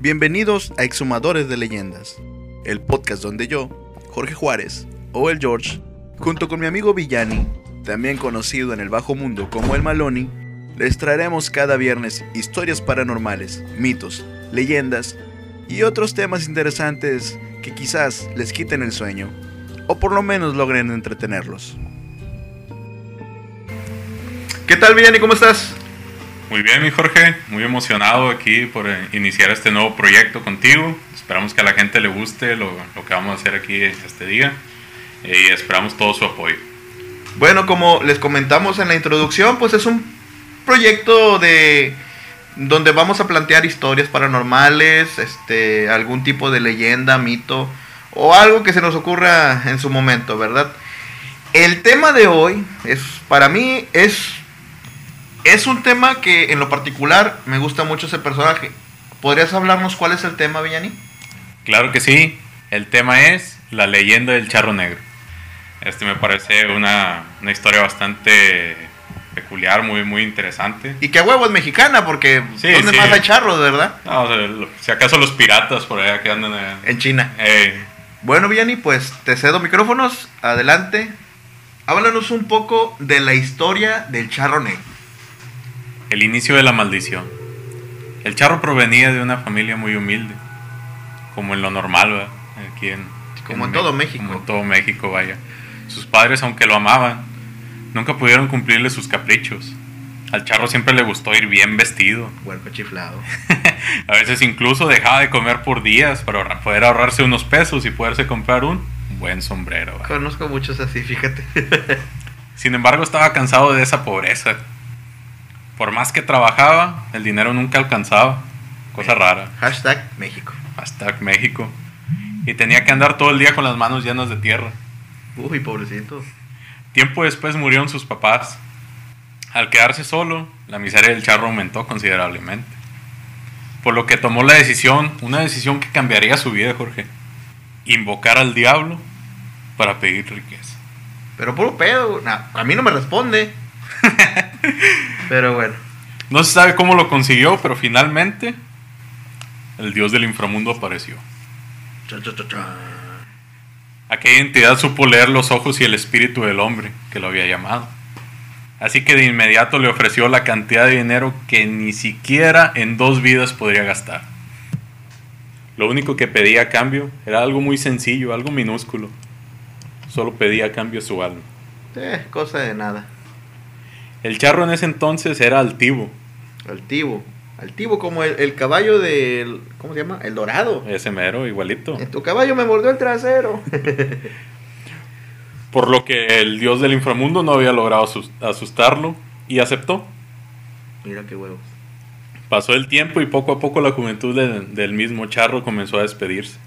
Bienvenidos a Exhumadores de Leyendas, el podcast donde yo, Jorge Juárez, o el George, junto con mi amigo Villani, también conocido en el bajo mundo como el Maloni, les traeremos cada viernes historias paranormales, mitos, leyendas y otros temas interesantes que quizás les quiten el sueño, o por lo menos logren entretenerlos. ¿Qué tal Villani? ¿Cómo estás? Muy bien, mi Jorge, muy emocionado aquí por eh, iniciar este nuevo proyecto contigo. Esperamos que a la gente le guste lo, lo que vamos a hacer aquí este día eh, y esperamos todo su apoyo. Bueno, como les comentamos en la introducción, pues es un proyecto de donde vamos a plantear historias paranormales, este, algún tipo de leyenda, mito o algo que se nos ocurra en su momento, ¿verdad? El tema de hoy es para mí es es un tema que en lo particular me gusta mucho ese personaje. ¿Podrías hablarnos cuál es el tema, Villani? Claro que sí. El tema es la leyenda del charro negro. Este me parece una, una historia bastante peculiar, muy, muy interesante. Y que a huevo es mexicana, porque Sí, ¿dónde sí. más hay charros, verdad? No, o sea, lo- si acaso los piratas por allá que andan... En China. eh, Bueno, Villani, pues te cedo micrófonos. Adelante. Háblanos un poco de la historia del charro negro. El inicio de la maldición. El charro provenía de una familia muy humilde, como en lo normal, ¿verdad? Aquí en, Como en todo México. Como en todo México, vaya. Sus padres, aunque lo amaban, nunca pudieron cumplirle sus caprichos. Al charro siempre le gustó ir bien vestido. Huerco chiflado. A veces incluso dejaba de comer por días para poder ahorrarse unos pesos y poderse comprar un buen sombrero. ¿verdad? Conozco muchos así, fíjate. Sin embargo, estaba cansado de esa pobreza. Por más que trabajaba, el dinero nunca alcanzaba. Cosa rara. Hashtag México. Hasta México. Y tenía que andar todo el día con las manos llenas de tierra. Uy, pobrecito. Tiempo después murieron sus papás. Al quedarse solo, la miseria del charro aumentó considerablemente. Por lo que tomó la decisión, una decisión que cambiaría su vida, Jorge. Invocar al diablo para pedir riqueza. Pero puro pedo. nah, a mí no me responde. Pero bueno. No se sabe cómo lo consiguió, pero finalmente el dios del inframundo apareció. Cha, cha, cha, cha. Aquella entidad supo leer los ojos y el espíritu del hombre que lo había llamado. Así que de inmediato le ofreció la cantidad de dinero que ni siquiera en dos vidas podría gastar. Lo único que pedía a cambio era algo muy sencillo, algo minúsculo. Solo pedía a cambio su alma. Eh, cosa de nada. El charro en ese entonces era altivo, Altivo. Altivo como el, el caballo del... ¿Cómo se llama? El dorado. ese mero, igualito. En tu caballo me mordió el trasero. Por lo que el dios del inframundo no había logrado asus- asustarlo y aceptó. Mira qué huevos. Pasó el tiempo y poco a poco la juventud de- del mismo charro comenzó a despedirse.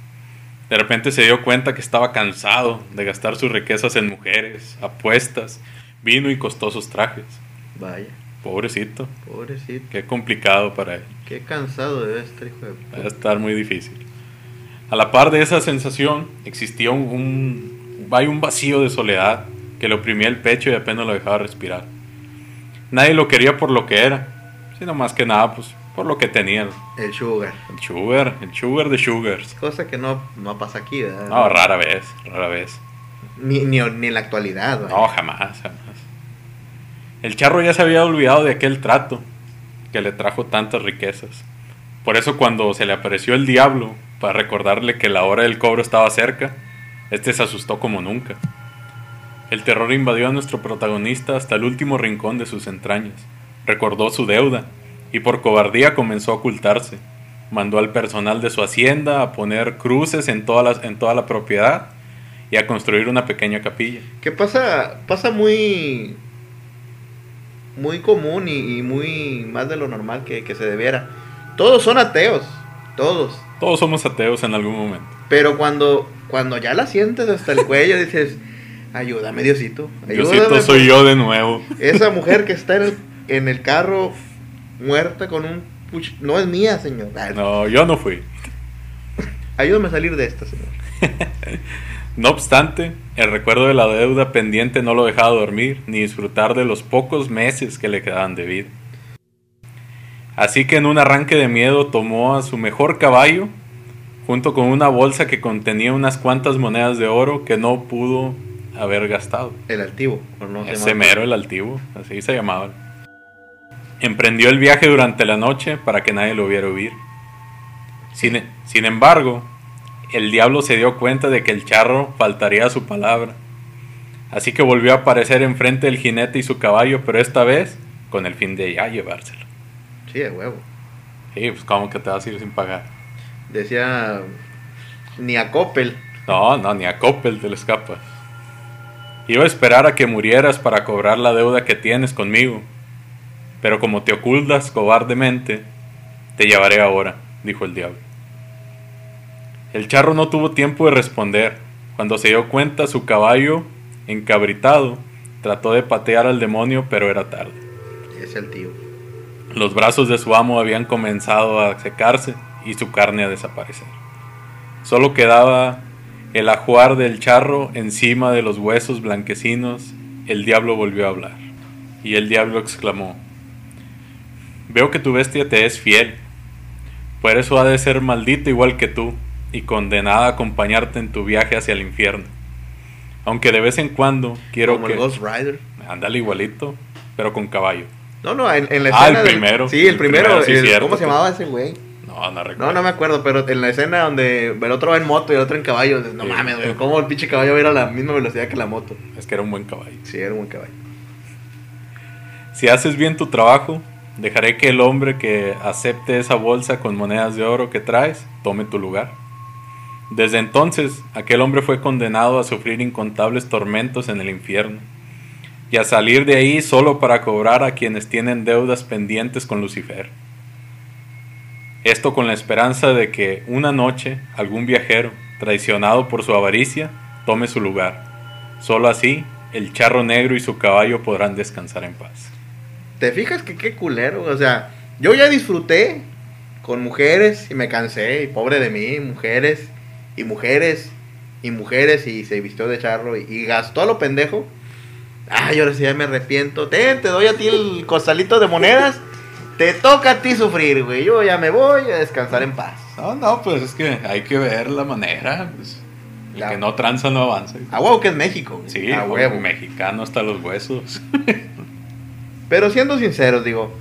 De repente se dio cuenta que estaba cansado de gastar sus riquezas en mujeres, apuestas, vino y costosos trajes. Vaya, Pobrecito, pobrecito. qué complicado para él. Qué cansado debe estar, hijo de... Va a estar muy difícil. A la par de esa sensación existía un, un, hay un vacío de soledad que le oprimía el pecho y apenas lo dejaba respirar. Nadie lo quería por lo que era, sino más que nada pues por lo que tenía. El sugar. El sugar, el sugar de sugars. Cosa que no, no pasa aquí, ¿verdad? No, rara vez, rara vez. Ni, ni, en la actualidad, ¿verdad? No, jamás, jamás. El charro ya se había olvidado de aquel trato que le trajo tantas riquezas. Por eso cuando se le apareció el diablo para recordarle que la hora del cobro estaba cerca, este se asustó como nunca. El terror invadió a nuestro protagonista hasta el último rincón de sus entrañas. Recordó su deuda y por cobardía comenzó a ocultarse. Mandó al personal de su hacienda a poner cruces en toda la, en toda la propiedad y a construir una pequeña capilla. Que pasa, pasa muy, muy común y, y muy más de lo normal que, que se debiera. Todos son ateos, todos. Todos somos ateos en algún momento. Pero cuando, cuando ya la sientes hasta el cuello, dices, ayúdame Diosito. Ayúdame, Diosito, soy yo de nuevo. Esa mujer que está en el, en el carro muerta con un... puch- No es mía, señor. No, yo no fui. Ayúdame a salir de esta, señor. No obstante, el recuerdo de la deuda pendiente no lo dejaba dormir ni disfrutar de los pocos meses que le quedaban de vida. Así que en un arranque de miedo tomó a su mejor caballo, junto con una bolsa que contenía unas cuantas monedas de oro que no pudo haber gastado. El altivo, ¿o no se Ese mero el altivo, así se llamaba. Emprendió el viaje durante la noche para que nadie lo viera huir. Sin, sin embargo, el diablo se dio cuenta de que el charro faltaría a su palabra. Así que volvió a aparecer enfrente del jinete y su caballo, pero esta vez con el fin de ya llevárselo. Sí, de huevo. Sí, pues como que te vas a ir sin pagar. Decía ni a Coppel. No, no, ni a Coppel te le escapa. Iba a esperar a que murieras para cobrar la deuda que tienes conmigo. Pero como te ocultas cobardemente, te llevaré ahora, dijo el diablo. El charro no tuvo tiempo de responder. Cuando se dio cuenta, su caballo, encabritado, trató de patear al demonio, pero era tarde. Es el tío. Los brazos de su amo habían comenzado a secarse y su carne a desaparecer. Solo quedaba el ajuar del charro encima de los huesos blanquecinos. El diablo volvió a hablar. Y el diablo exclamó, Veo que tu bestia te es fiel. Por eso ha de ser maldita igual que tú y condenada a acompañarte en tu viaje hacia el infierno. Aunque de vez en cuando quiero Como que... el Ghost Rider. Ándale igualito, pero con caballo. No, no, en, en la Ah, escena. el del- primero. Sí, el, El primero. primero, sí, el- cierto, ¿Cómo se llamaba ese güey? No, no recuerdo. No, no me acuerdo, pero en la escena donde el otro va en moto y el otro en caballo. No Sí. mames, güey. ¿Cómo el pinche caballo va a ir a la misma velocidad que la moto? Es que era un buen caballo. Sí, era un buen caballo. Si haces bien tu trabajo, dejaré que el hombre que acepte esa bolsa con monedas de oro que traes tome tu lugar. Desde entonces, aquel hombre fue condenado a sufrir incontables tormentos en el infierno y a salir de ahí solo para cobrar a quienes tienen deudas pendientes con Lucifer. Esto con la esperanza de que una noche algún viajero, traicionado por su avaricia, tome su lugar. Solo así, el charro negro y su caballo podrán descansar en paz. ¿Te fijas que qué culero? O sea, yo ya disfruté con mujeres y me cansé. Y pobre de mí, mujeres y mujeres y mujeres. Y se vistió de charro y, y gastó a lo pendejo. Ay, ahora sí ya me arrepiento. Ten, te doy a ti el costalito de monedas. Te toca a ti sufrir, güey. Yo ya me voy a descansar en paz. No, no, pues es que hay que ver la manera. Pues, el que no tranza no avanza. A huevo que es México. güey. Sí, a huevo. mexicano hasta los huesos. Pero siendo sinceros, digo,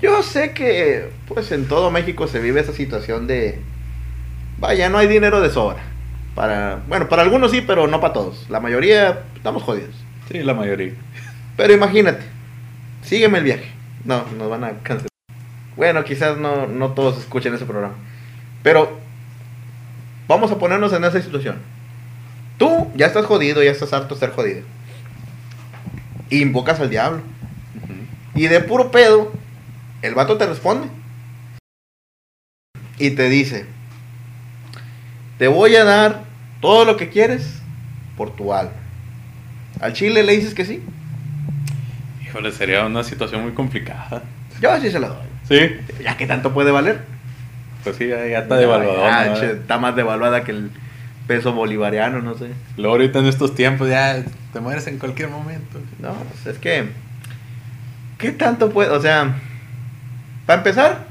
yo sé que pues en todo México se vive esa situación de vaya, no hay dinero de sobra. Para, bueno, para algunos sí, pero no para todos. La mayoría estamos jodidos. Sí, la mayoría. Pero imagínate, sígueme el viaje. No, nos van a cancelar. Bueno, quizás no, no todos escuchen ese programa. Pero vamos a ponernos en esa situación. Tú ya estás jodido, ya estás harto de ser jodido. Invocas al diablo. Y de puro pedo, el vato te responde. Y te dice, te voy a dar todo lo que quieres por tu alma. Al chile le dices que sí. Híjole, sería una situación muy complicada. Yo sí se lo doy. Sí, Ya que tanto puede valer. pues sí, ya ya está che, está más devaluada que el peso bolivariano, no sé. Luego ahorita en estos tiempos ya te mueres en cualquier momento. No, pues es que. ¿Qué tanto puede.? O sea, para empezar,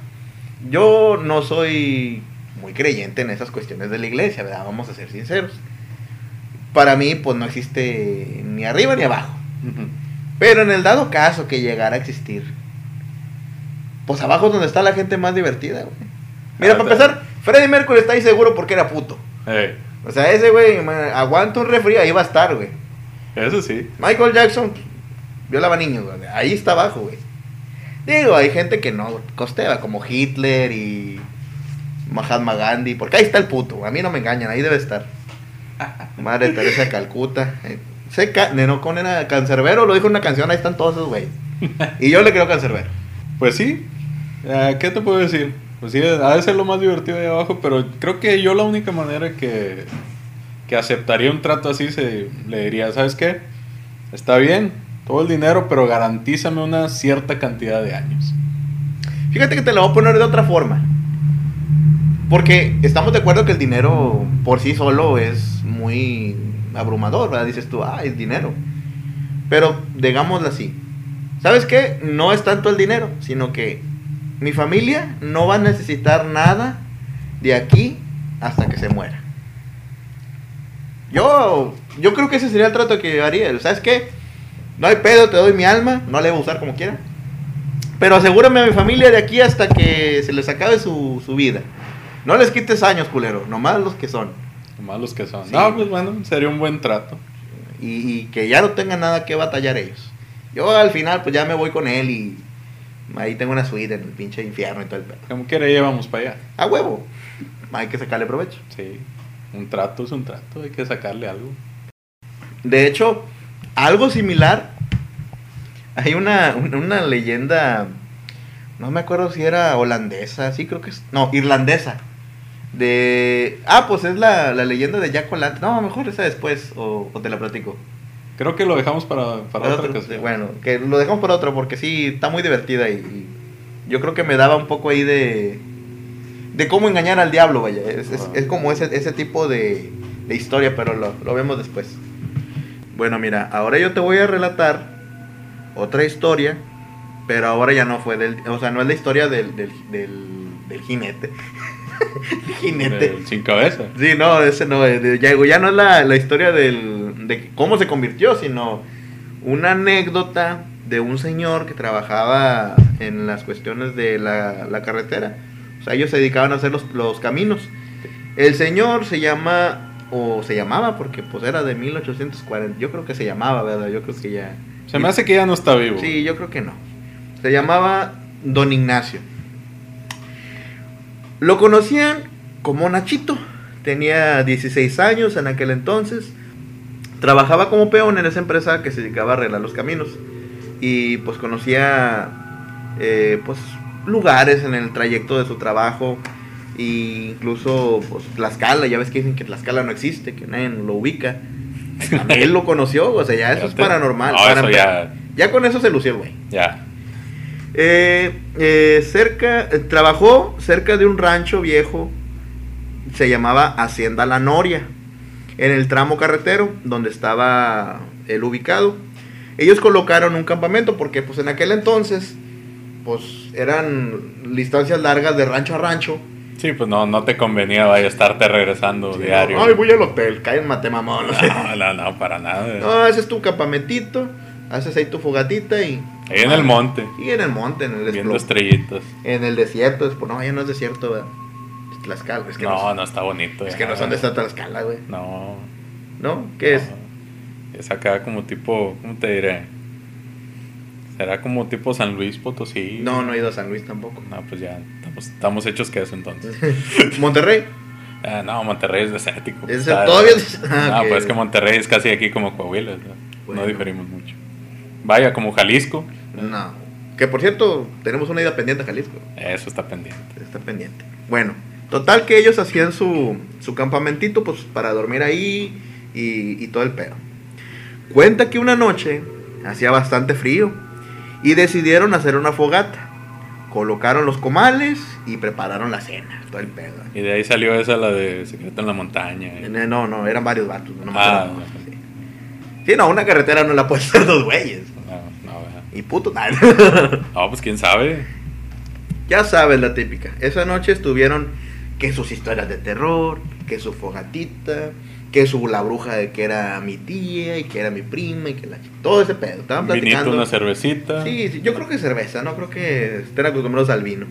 yo no soy muy creyente en esas cuestiones de la iglesia, ¿verdad? Vamos a ser sinceros. Para mí, pues no existe ni arriba ni abajo. Pero en el dado caso que llegara a existir, pues abajo es donde está la gente más divertida, güey. Mira, Ah, para empezar, Freddie Mercury está ahí seguro porque era puto. O sea, ese güey, aguanta un refri, ahí va a estar, güey. eso sí. Michael Jackson pues, violaba niños, güey. Ahí está abajo, güey. Digo, hay gente que no costea, como Hitler y Mahatma Gandhi, porque ahí está el puto, a mí no me engañan, ahí debe estar. Madre Teresa de Calcuta. Sé ca- no, con era cancerbero, lo dijo en una canción, ahí están todos esos güeyes. Y yo le creo cancerbero. Pues sí. Eh, ¿Qué te puedo decir? Pues sí, ha de ser lo más divertido de abajo, pero creo que yo la única manera que, que aceptaría un trato así se le diría, ¿sabes qué? Está bien, todo el dinero, pero garantízame una cierta cantidad de años. Fíjate que te lo voy a poner de otra forma. Porque estamos de acuerdo que el dinero por sí solo es muy abrumador. Dices tú, ah, es dinero. Pero digámoslo así. ¿Sabes qué? No es tanto el dinero, sino que mi familia no va a necesitar nada de aquí hasta que se muera. Yo, yo creo que ese sería el trato que haría. ¿Sabes qué? No hay pedo, te doy mi alma, no le voy a usar como quiera. Pero asegúrame a mi familia de aquí hasta que se les acabe su, su vida. No les quites años, culero, nomás los que son. Nomás los que son. Sí. No, pues bueno, sería un buen trato. Y, y que ya no tengan nada que batallar ellos. Yo al final pues ya me voy con él y ahí tengo una suite en el pinche infierno y todo el pedo. Como quiera, llevamos para allá. A huevo. Hay que sacarle provecho. Sí. Un trato es un trato, hay que sacarle algo. De hecho, algo similar. Hay una, una, una leyenda. No me acuerdo si era holandesa. Sí, creo que es. No, irlandesa. De. Ah, pues es la, la leyenda de Jack O'Lantern. No, mejor esa después. O, o te la platico. Creo que lo dejamos para, para Para otra ocasión. Bueno, que lo dejamos para otro porque sí, está muy divertida y, y yo creo que me daba un poco ahí de de cómo engañar al diablo, vaya. Es, es- Ah. es como ese, ese tipo de, de historia, pero lo, lo vemos después. Bueno, mira, ahora yo te voy a relatar otra historia, pero ahora ya no fue del... O sea, no es la historia del, del, del, del jinete. jinete. Sin cabeza. Sí, no, ese no, eh, de- ya, ya no es la, la historia del, de cómo se convirtió, sino una anécdota de un señor que trabajaba en las cuestiones de la, la carretera. O sea, ellos se dedicaban a hacer los, los caminos. El señor se llama, o se llamaba, porque pues era de 1840, yo creo que se llamaba, ¿verdad? Yo creo que ya... Se me hace que ya no está vivo. Sí, yo creo que no. Se llamaba Don Ignacio. Lo conocían como Nachito. Tenía 16 años en aquel entonces. Trabajaba como peón en esa empresa que se dedicaba a arreglar los caminos. Y pues conocía eh, pues lugares en el trayecto de su trabajo. E incluso pues Tlaxcala, ya ves que dicen que Tlaxcala no existe, que nadie lo ubica. Él lo conoció, o sea, ya eso es te- paranormal. No, Para eso empe- ya. ya con eso se lució el güey. Ya. Eh, eh, cerca, eh, trabajó cerca de un rancho viejo, se llamaba Hacienda La Noria, en el tramo carretero donde estaba él ubicado. Ellos colocaron un campamento porque pues en aquel entonces pues eran distancias largas de rancho a rancho. Sí, pues no, no te convenía vaya a estarte regresando diario. Ay, voy al hotel, caen mamón. No, no, no, para nada. No, haces tu campamentito, haces ahí tu fogatita y... Ahí en el monte, Y en el monte, en el viendo estrellitas. En el desierto, es, pues, no, ya no es desierto, ¿verdad? Es Tlaxcala, es que no, no, no está bonito. es ya. que no son de esta Tlaxcala, güey. No. ¿No? ¿Qué es? no. Es acá como tipo, ¿cómo te diré? Será como tipo San Luis Potosí. No, no he ido a San Luis tampoco. No, pues ya, estamos, estamos hechos que eso entonces. Monterrey. Ah, no, Monterrey es desértico. ¿Es todavía ah, no, ok. pues es que Monterrey es casi aquí como Coahuila. ¿no? Bueno. No diferimos mucho. Vaya, como Jalisco. No. Que por cierto, tenemos una ida pendiente a Jalisco. Eso está pendiente. Está pendiente. Bueno, total que ellos hacían su, su campamentito, pues para dormir ahí y, y todo el pedo. Cuenta que una noche hacía bastante frío y decidieron hacer una fogata. Colocaron los comales y prepararon la cena, todo el pedo. Y de ahí salió esa, la de Secreto en la Montaña. Eh, No, no, eran varios vatos. No, Ah, sí. Sí, no, una carretera no la puede hacer dos güeyes. Y puto, nada. No, pues quién sabe. Ya sabes la típica. Esa noche estuvieron que sus historias de terror, que su fogatita, que su la bruja de que era mi tía y que era mi prima y que la todo ese pedo. Estaban platicando. una cervecita, Sí, sí, yo creo que cerveza, no creo que estén acostumbrados al vino.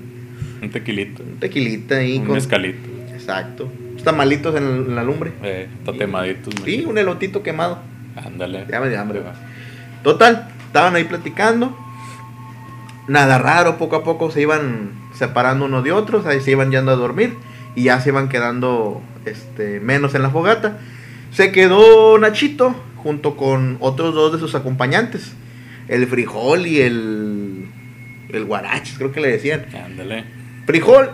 un tequilito, Un tequilita ahí un con mezcalito. Exacto. Tamalitos en, en la lumbre. Eh, tatemaditos. Sí, un elotito quemado. Ándale. Ya me dio hambre. Total, estaban ahí platicando. Nada raro, poco a poco se iban separando unos de otros, ahí se iban yendo a dormir y ya se iban quedando este, menos en la fogata. Se quedó Nachito junto con otros dos de sus acompañantes, el frijol y el, el guaraches, creo que le decían. Ándale. Frijol,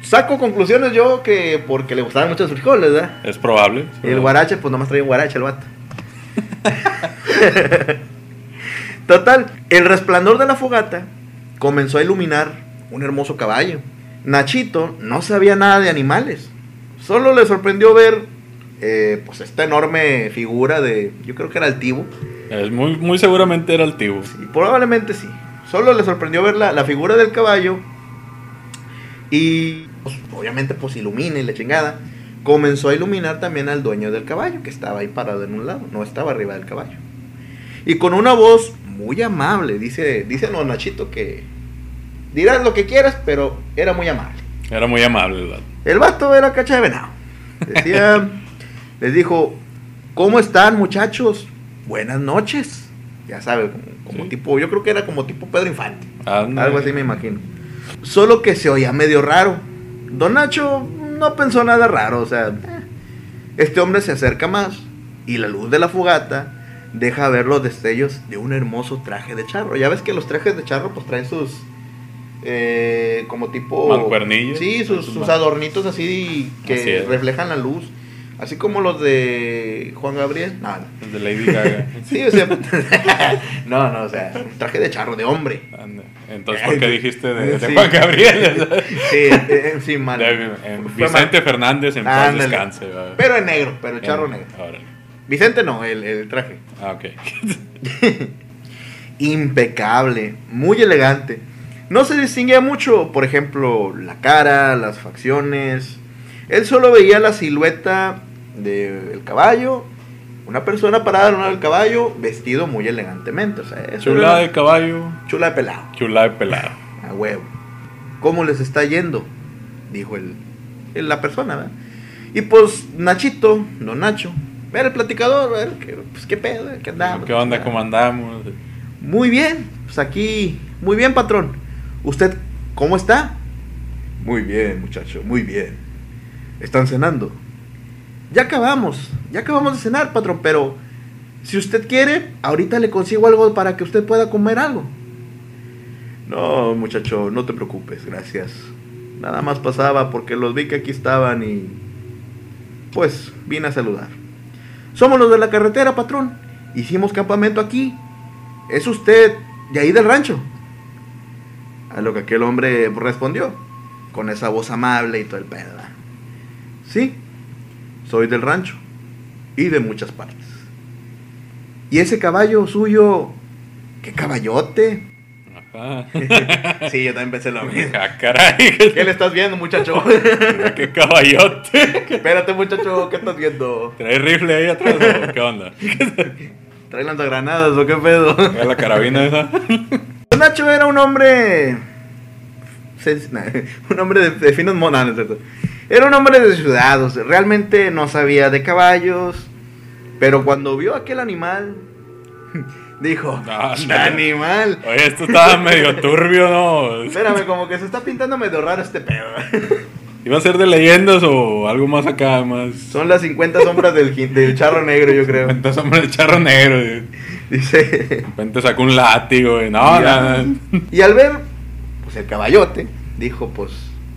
saco conclusiones yo que porque le gustaban mucho los frijoles, ¿verdad? Es probable. Y el guarache, pues nomás traía un guarache el vato. Total, el resplandor de la fogata comenzó a iluminar un hermoso caballo. Nachito no sabía nada de animales. Solo le sorprendió ver eh, pues esta enorme figura de, yo creo que era altivo. Es muy, muy seguramente era el tibu. Y probablemente sí. Solo le sorprendió ver la, la figura del caballo Y pues, obviamente pues ilumina y la chingada. Comenzó a iluminar también al dueño del caballo, que estaba ahí parado en un lado, no estaba arriba del caballo. Y con una voz muy amable, dice, dice no, Nachito que dirás lo que quieras, pero era muy amable. Era muy amable el vato. El vato era cacha de venado. Decía, les dijo, ¿cómo están muchachos? Buenas noches. Ya sabe, como, como Sí. tipo, yo creo que era como tipo Pedro Infante. Algo así me imagino. Solo que se oía medio raro. Don Nacho no pensó nada raro, o sea, este hombre se acerca más y la luz de la fogata deja ver los destellos de un hermoso traje de charro. Ya ves que los trajes de charro pues traen sus eh, como tipo Mancuernillos. Sí, sus, Sus adornitos así Así que es. reflejan la luz, así como los de Juan Gabriel. No, no. El de Lady Gaga. Sí, o sea, no, no, o sea, un traje de charro de hombre. Anda. Entonces, ¿por qué dijiste de, de Sí. Juan Gabriel? Sí, eh, sí, mal. De- en Vicente. Fernández en paz descanse. Pero en negro, pero charro En- negro. órale. Vicente no, el, el traje. Ah, ok. Impecable, muy elegante. No se distinguía mucho, por ejemplo, la cara, las facciones. Él solo veía la silueta del caballo, una persona parada en del caballo, vestido muy elegantemente. O sea, eso Chula de caballo, chula de pelado. chula de pelado. A huevo. ¿Cómo les está yendo? Dijo el, el- la persona, ¿verdad? Y pues Nachito, don Nacho, ver el platicador, ver qué, pues, qué pedo, qué andamos. ¿Qué onda? ¿Cómo andamos? Muy bien, pues aquí, muy bien, patrón. ¿Usted cómo está? Muy bien, muchacho, muy bien. ¿Están cenando? Ya acabamos, ya acabamos de cenar, patrón, pero si usted quiere, ahorita le consigo algo para que usted pueda comer algo. No, muchacho, no te preocupes, gracias. Nada más pasaba porque los vi que aquí estaban y... Pues vine a saludar. Somos los de la carretera, patrón. Hicimos campamento aquí. ¿Es usted de ahí del rancho? A lo que aquel hombre respondió, con esa voz amable y todo el pedo. Sí, soy del rancho y de muchas partes. ¿Y ese caballo suyo? ¿Qué caballote? Ajá. sí, yo también pensé lo mismo. Ah, caray. ¿Qué le estás viendo, muchacho? Mira qué caballote. Espérate, muchacho, ¿qué estás viendo? ¿Trae rifle ahí atrás o qué onda? ¿Trae lanzagranadas o qué pedo? ¿Es la carabina esa? Nacho era un hombre. Un hombre de, finos monas, ¿no es cierto? Era un hombre de ciudad, o sea, realmente no sabía de caballos. Pero cuando vio aquel animal, dijo: Ah, "Este no. animal! Oye, esto estaba medio turbio, ¿no? Espérame, como que se está pintando medio raro este pedo. ¿Iba a ser de leyendas o algo más acá, más? Son las 50 sombras del, del charro negro, yo creo. Entonces, hombre, el charro negro. y De Dice. repente sacó un látigo. Y no, y, no, a- no. y al ver, pues el caballote, dijo, pues,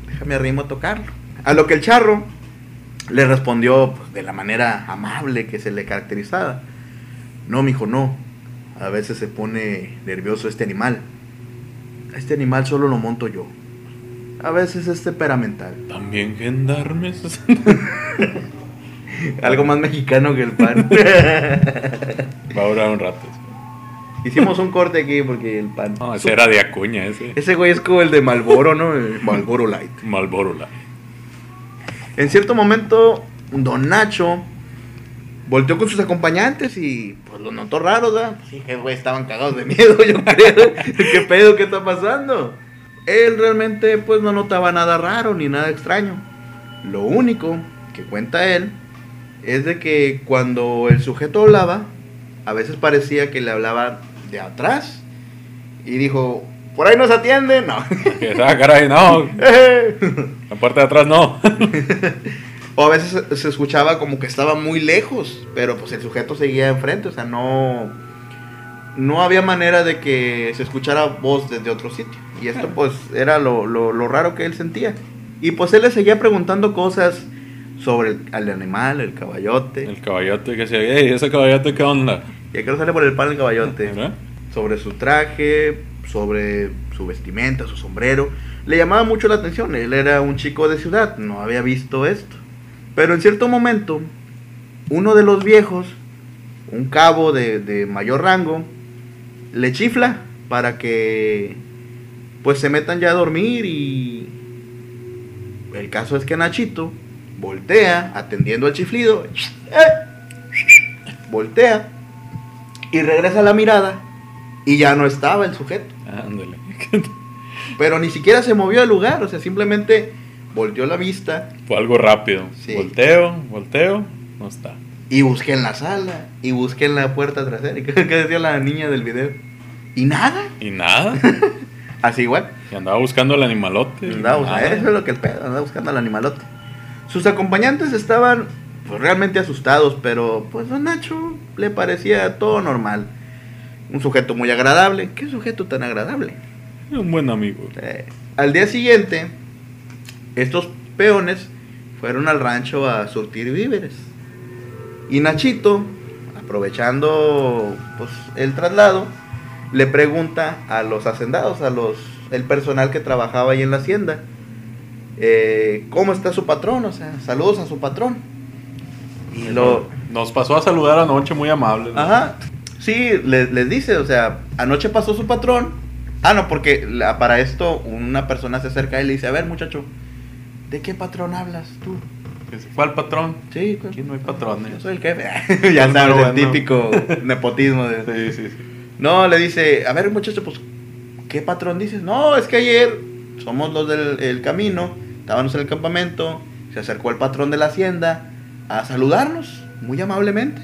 déjame arrimo a tocarlo. A lo que el charro le respondió pues, de la manera amable que se le caracterizaba. No, mijo, no. A veces se pone nervioso este animal. Este animal solo lo monto yo. A veces es temperamental. También gendarmes. Algo más mexicano que el pan. Va a durar un rato. Hicimos un corte aquí porque el pan. No, ese era de Acuña, ese. Ese güey es como el de Malboro, ¿no? Malboro Light. Malboro la. En cierto momento, Don Nacho volteó con sus acompañantes y pues lo notó raro, ¿verdad? Pues, sí, que güey, estaban cagados de miedo, yo creo. ¿Qué pedo? ¿Qué está pasando? Él realmente pues no notaba nada raro ni nada extraño. Lo único que cuenta él es de que cuando el sujeto hablaba, a veces parecía que le hablaba de atrás y dijo, por ahí nos atiende, no. Ah, caray, no. La parte de atrás no. O a veces se- se escuchaba como que estaba muy lejos, pero pues el sujeto seguía enfrente, o sea, no, no había manera de que se escuchara voz desde otro sitio. Y esto pues era lo, lo- lo raro que él sentía. Y pues él le seguía preguntando cosas sobre el, al animal, el caballote. El caballote que decía, ey, ese caballote, ¿qué onda? Y aquí no sale por el pan el caballote. ¿Verdad? Sobre su traje, sobre su vestimenta, su sombrero. Le llamaba mucho la atención. Él era un chico de ciudad, no había visto esto. Pero en cierto momento, uno de los viejos, un cabo de, de mayor rango, le chifla para que pues se metan ya a dormir y, El caso es que Nachito voltea, atendiendo al chiflido, ¡eh! voltea y regresa la mirada y ya no estaba el sujeto. Ándale. Pero ni siquiera se movió del lugar, o sea, simplemente volteó la vista Fue algo rápido. Sí. Volteo, volteo, no está. y busqué en la sala y busqué en la puerta trasera. ¿Y qué, qué decía la niña del video? Y nada, Y nada. así igual. Y andaba buscando el animalote. Andaba eso es lo que el pedo, andaba buscando al animalote. Sus acompañantes estaban pues, realmente asustados, pero pues a Nacho le parecía todo normal. Un sujeto muy agradable. ¿Qué sujeto tan agradable? Un buen amigo. Eh, al día siguiente, estos peones fueron al rancho a surtir víveres. Y Nachito, aprovechando pues, el traslado, le pregunta a los hacendados, a los el personal que trabajaba ahí en la hacienda, eh, ¿cómo está su patrón? O sea, saludos a su patrón. Y lo, Nos pasó a saludar anoche muy amable. ¿no? Ajá. Sí, les, les dice, o sea, anoche pasó su patrón. Ah, no, porque la- para esto una persona se acerca y le dice, a ver muchacho, ¿de qué patrón hablas tú? Al patrón. Sí, Aquí no hay patrones. yo soy el jefe. ya sabes, el típico nepotismo. De... Sí, sí, sí. No, le dice, a ver muchacho, pues, ¿qué patrón dices? No, es que ayer somos los del el camino, estábamos en el campamento, se acercó el patrón de la hacienda a saludarnos, muy amablemente.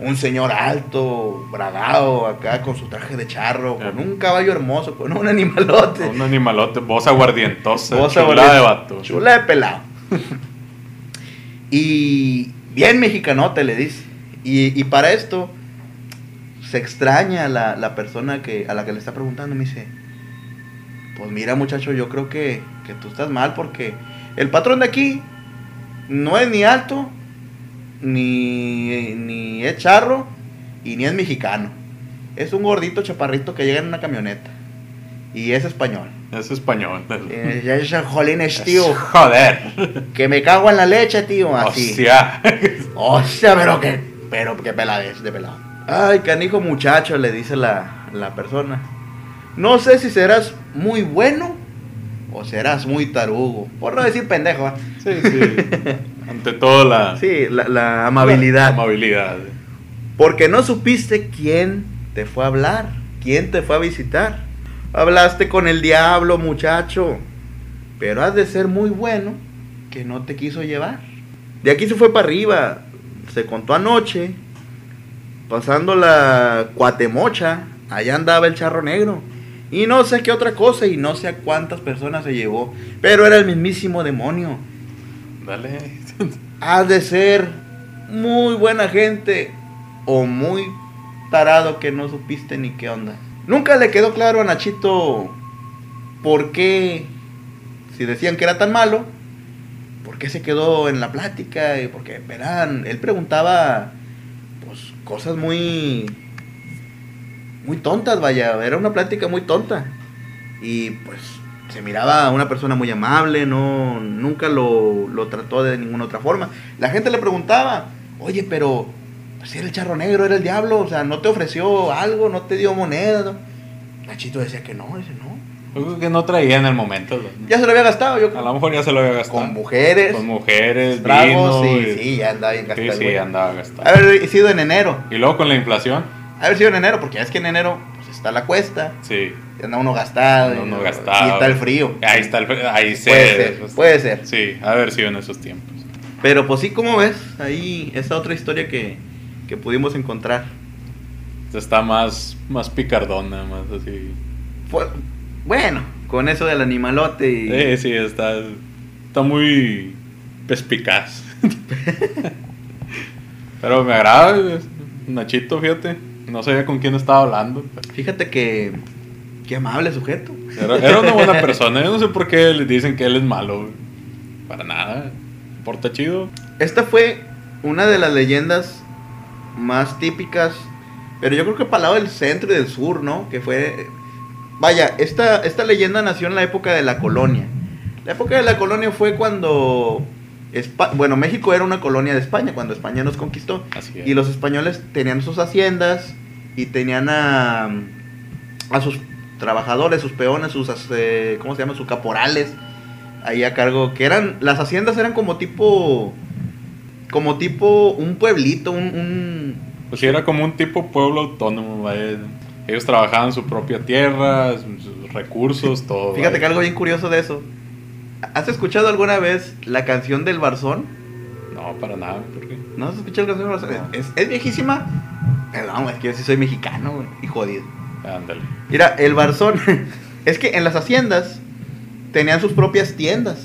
Un señor alto, bragado, acá con su traje de charro, con un caballo hermoso, con un animalote. Un animalote, voz aguardientosa. Voz aguardiente. de vato. Chula de pelado. y bien mexicanote le dice. Y, y para esto se extraña la, la persona que, a la que le está preguntando. Me dice, pues mira muchacho, yo creo que, que tú estás mal porque el patrón de aquí no es ni alto, ni, ni es charro, y ni es mexicano. Es un gordito chaparrito que llega en una camioneta. Y es español. Es español. Eh, es jolines, tío. Joder. Que me cago en la leche, tío. Así. Hostia. Hostia, pero que. Pero que peladez de pelado. Ay, canijo muchacho, le dice la, la persona. No sé si serás muy bueno o serás muy tarugo. Por no decir pendejo. Sí, sí. Ante todo la, Sí, la, la amabilidad. la amabilidad. Porque no supiste quién te fue a hablar, quién te fue a visitar. Hablaste con el diablo, muchacho. Pero has de ser muy bueno que no te quiso llevar. De aquí se fue para arriba. Se contó anoche. Pasando la cuatemocha. Allá andaba el charro negro. Y no sé qué otra cosa. Y no sé a cuántas personas se llevó. Pero era el mismísimo demonio. Dale. Has de ser muy buena gente o muy tarado que no supiste ni qué onda. Nunca le quedó claro a Nachito por qué, si decían que era tan malo, por qué se quedó en la plática. Y porque, verán, él preguntaba pues cosas muy, muy tontas, vaya, era una plática muy tonta. Y pues se miraba una persona muy amable, no, nunca lo, lo trató de ninguna otra forma. La gente le preguntaba, oye, pero si era el charro negro, era el diablo, o sea, no te ofreció algo, no te dio moneda. ¿no? Nachito decía que no, dice no. Yo creo que no traía en el momento. ¿no? Ya se lo había gastado, yo A creo. lo mejor ya se lo había gastado. Con mujeres, Con mujeres, tragos, sí, y- sí, ya andaba bien Sí, gastado. sí, güey. andaba gastado. Haber sido en enero, Y luego con la inflación, haber sido en enero, porque ya es que en enero pues, está la cuesta, sí. Anda uno gastado, No, no y- gastaba. y está el frío. Ahí está el frío. Ahí se. Puede ser, puede ser. Sí, haber sido en esos tiempos. Pero pues sí, como ves, ahí esa otra historia que, que pudimos encontrar. Está más, más picardona, más así. Fue, bueno, con eso del animalote y... Sí, sí, está, está muy perspicaz. Pero me agrada, Nachito, fíjate. No sabía con quién estaba hablando. Fíjate que... Qué amable sujeto. Era, era una buena persona. Yo no sé por qué le dicen que él es malo. Para nada. Porta chido. Esta fue una de las leyendas más típicas, pero yo creo que para el lado del centro y del sur, ¿no? Que fue... Vaya, esta, esta leyenda nació en la época de la colonia. La época de la colonia fue cuando... Espa- bueno, México era una colonia de España, cuando España nos conquistó. Así es. Y los españoles tenían sus haciendas y tenían a, a sus trabajadores, sus peones, sus, eh, ¿cómo se llama? Sus caporales. ahí a cargo, que eran, las haciendas eran como tipo, como tipo un pueblito, un, un Pues sí, era como un tipo pueblo autónomo, vaya. Ellos trabajaban su propia tierra, sus recursos, todo. Fíjate que algo bien curioso de eso. ¿Has escuchado alguna vez la canción del Barzón? No, para nada, ¿por qué? ¿No has escuchado la canción del Barzón? Es, es viejísima. Perdón, es que yo sí soy mexicano, güey, y jodido. Ándale. Mira, el Barzón, es que en las haciendas tenían sus propias tiendas.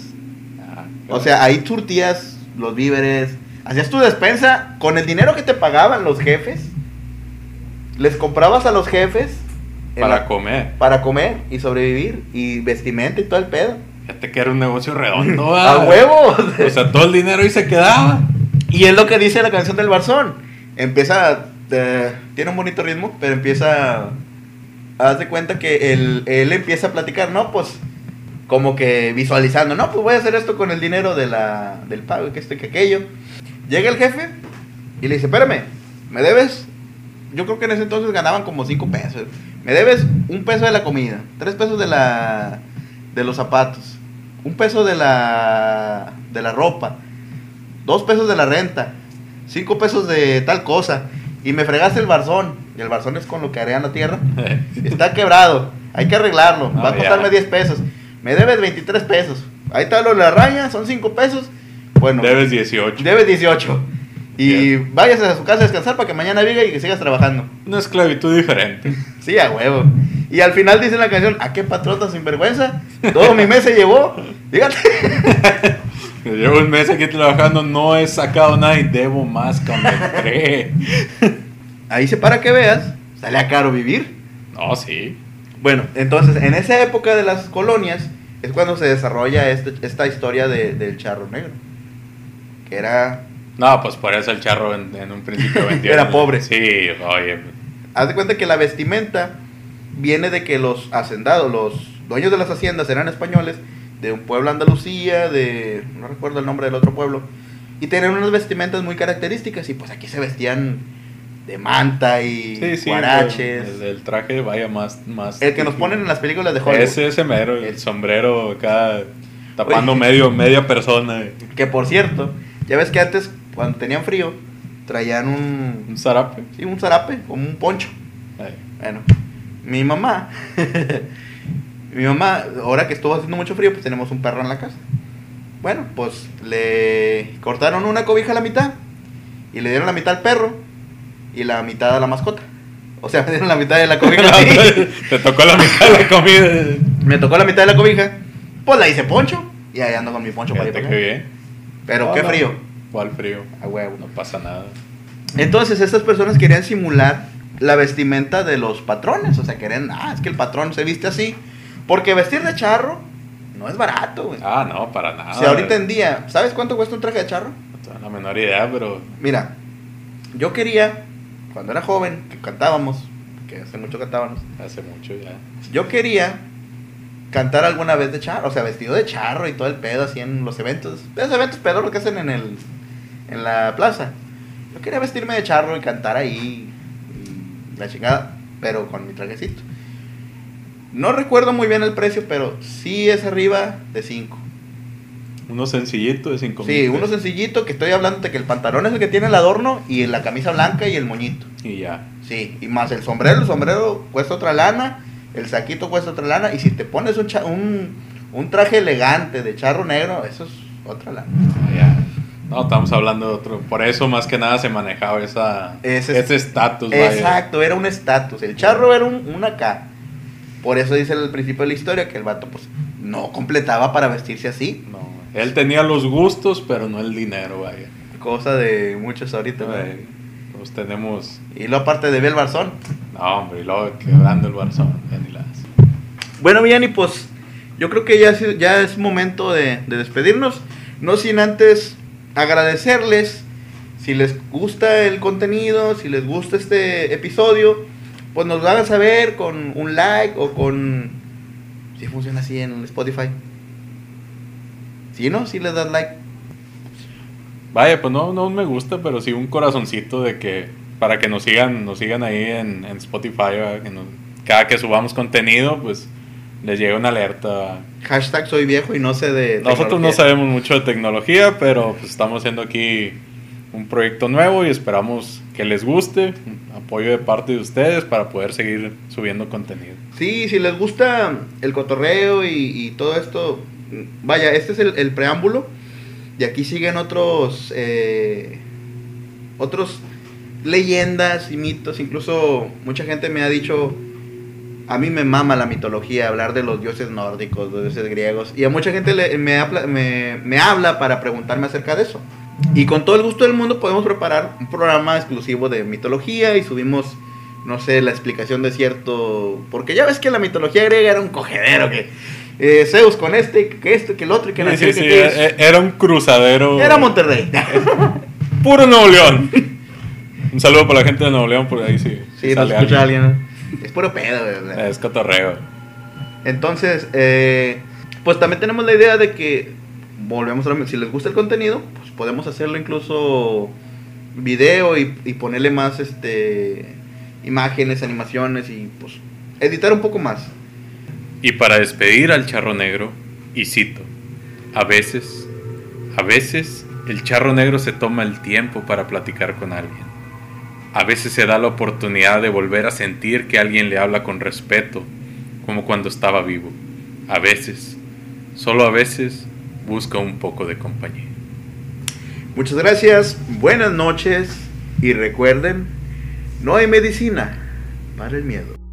Ah, O sea, ahí surtías los víveres, hacías tu despensa con el dinero que te pagaban los jefes. Les comprabas a los jefes para la- comer. para comer y sobrevivir y vestimenta y todo el pedo. Fíjate que era un negocio redondo, ¡A ah. huevo! O sea, todo el dinero ahí se quedaba. y es lo que dice la canción del Barzón. Empieza, eh, tiene un bonito ritmo, pero empieza, haz de cuenta que él, él empieza a platicar, ¿no? Pues como que visualizando, no, pues voy a hacer esto con el dinero de la, del pago, que esto y que aquello. Llega el jefe y le dice, espérame, ¿me debes? Yo creo que en ese entonces ganaban como 5 pesos. Me debes un peso de la comida, tres pesos de la de los zapatos, un peso de la de la ropa, dos pesos de la renta, cinco pesos de tal cosa. Y me fregaste el barzón. Y el barzón es con lo que harían la tierra. Está quebrado. Hay que arreglarlo. Va a Ah, costarme ya. 10 pesos. Me debes 23 pesos. Ahí está lo de la raya, son 5 pesos. Bueno, Debes 18. debes 18. Y váyase a su casa a descansar para que mañana venga y que sigas trabajando. Una esclavitud diferente. Sí, a huevo. Y al final dice la canción, ¿a qué patrota sinvergüenza? Todo mi mes se llevó. Fíjate. Llevo un mes aquí trabajando, no he sacado nada y debo más entré. Ahí se para que veas, sale a caro vivir. No, sí. Bueno, entonces en esa época de las colonias es cuando se desarrolla este- esta historia de- del charro negro. Que era, No, pues por eso el charro en, en un principio vendió. Era pobre. Sí, oye. haz de cuenta que la vestimenta viene de que los hacendados, los dueños de las haciendas eran españoles de un pueblo Andalucía, de no recuerdo el nombre del otro pueblo, y tenían unas vestimentas muy características y pues aquí se vestían de manta y Sí, sí. guaraches. El, el traje vaya más. más El que nos ponen en las películas de Hollywood. Ese, ese mero, el sombrero acá tapando Oye. medio, media persona. Que por cierto, ya ves que antes, cuando tenían frío, traían un, Un zarape. sí, un zarape, como un poncho. Ay, Bueno, mi mamá, mi mamá, ahora que estuvo haciendo mucho frío, pues tenemos un perro en la casa. Bueno, pues le cortaron una cobija a la mitad y le dieron la mitad al perro y la mitad a la mascota. O sea, me dieron la mitad de la cobija. Te tocó la mitad de la comida. me tocó la mitad de la cobija, pues la hice poncho y ahí ando con mi poncho para ir qué bien. Pero No, qué frío, ¿Cuál frío? a huevo. No pasa nada. Entonces estas personas querían simular la vestimenta de los patrones, o sea, querían, ah, es que el patrón se viste así, porque vestir de charro no es barato, güey. Ah, no, para nada. o sea, ahorita en día, ¿sabes cuánto cuesta un traje de charro? No tengo la menor idea, pero. Mira, yo quería, cuando era joven, que cantábamos, que hace mucho cantábamos, Hace mucho ya. yo quería cantar alguna vez de charro, o sea, vestido de charro y todo el pedo así en los eventos, esos eventos pedorros que hacen en el en la plaza. Yo quería vestirme de charro y cantar ahí y la chingada, pero con mi trajecito. No recuerdo muy bien el precio, pero sí es arriba de 5. Uno sencillito de 5 Sí, uno sencillito que estoy hablando de que el pantalón es el que tiene el adorno y la camisa blanca y el moñito. Y ya. Sí, y más el sombrero, el sombrero cuesta otra lana, el saquito cuesta otra lana, y si te pones un, cha- un, un traje elegante de charro negro, eso es otra lana. ya. No, estamos hablando de otro. Por eso más que nada se manejaba esa, Ese- estatus. vaya. Exacto, era un estatus, el charro era un, un acá. Por eso dice al principio de la historia que el vato pues no completaba para vestirse así, No, él tenía los gustos, pero no el dinero, vaya. cosa de muchos ahorita. ¿no? Eh, Pues tenemos. Y luego aparte de Bel Barzón. No, hombre, y luego quebrando el Barzón. ya ni las- Bueno, Villani, pues yo creo que ya, es- ya es momento de, de despedirnos. No sin antes agradecerles si les gusta el contenido, si les gusta este episodio, pues nos lo hagan saber con un like o con... Si funciona así en Spotify. Si no, si les das like. Vaya, pues no, no me gusta, pero sí un corazoncito de que para que nos sigan, nos sigan ahí en, en Spotify, que nos- cada que subamos contenido, pues les llegue una alerta. Hashtag soy viejo y no sé de... Nosotros no tecnología. sabemos mucho de tecnología, pero pues, estamos haciendo aquí un proyecto nuevo y esperamos que les guste, apoyo de parte de ustedes para poder seguir subiendo contenido. Sí, si les gusta el cotorreo y, y todo esto, vaya, este es el, preámbulo. Y aquí siguen otros, eh, otros leyendas y mitos. Incluso mucha gente me ha dicho, a mí me mama la mitología, hablar de los dioses nórdicos, los dioses griegos. Y a mucha gente le- me, habla, me habla para preguntarme acerca de eso. Y con todo el gusto del mundo podemos preparar un programa exclusivo de mitología y subimos, no sé, la explicación de cierto... Porque ya ves que la mitología griega era un cogedero, que eh, Zeus con este, que esto, que el otro, y que Sí, nació, sí, que sí, e- era un cruzadero. Era Monterrey. Puro Nuevo León. Un saludo para la gente de Nuevo León, por ahí sí. sí, nos escucha alguien. Es puro pedo, ¿verdad? Es cotorreo. Entonces, eh, pues también tenemos la idea de que, volvemos a lo si les gusta el contenido, pues podemos hacerlo incluso video y, y ponerle más este imágenes, animaciones y pues editar un poco más. Y para despedir al charro negro, y cito, a veces, a veces el charro negro se toma el tiempo para platicar con alguien. A veces se da la oportunidad de volver a sentir que alguien le habla con respeto, como cuando estaba vivo. A veces, solo a veces, busca un poco de compañía. Muchas gracias, buenas noches y recuerden, no hay medicina para el miedo.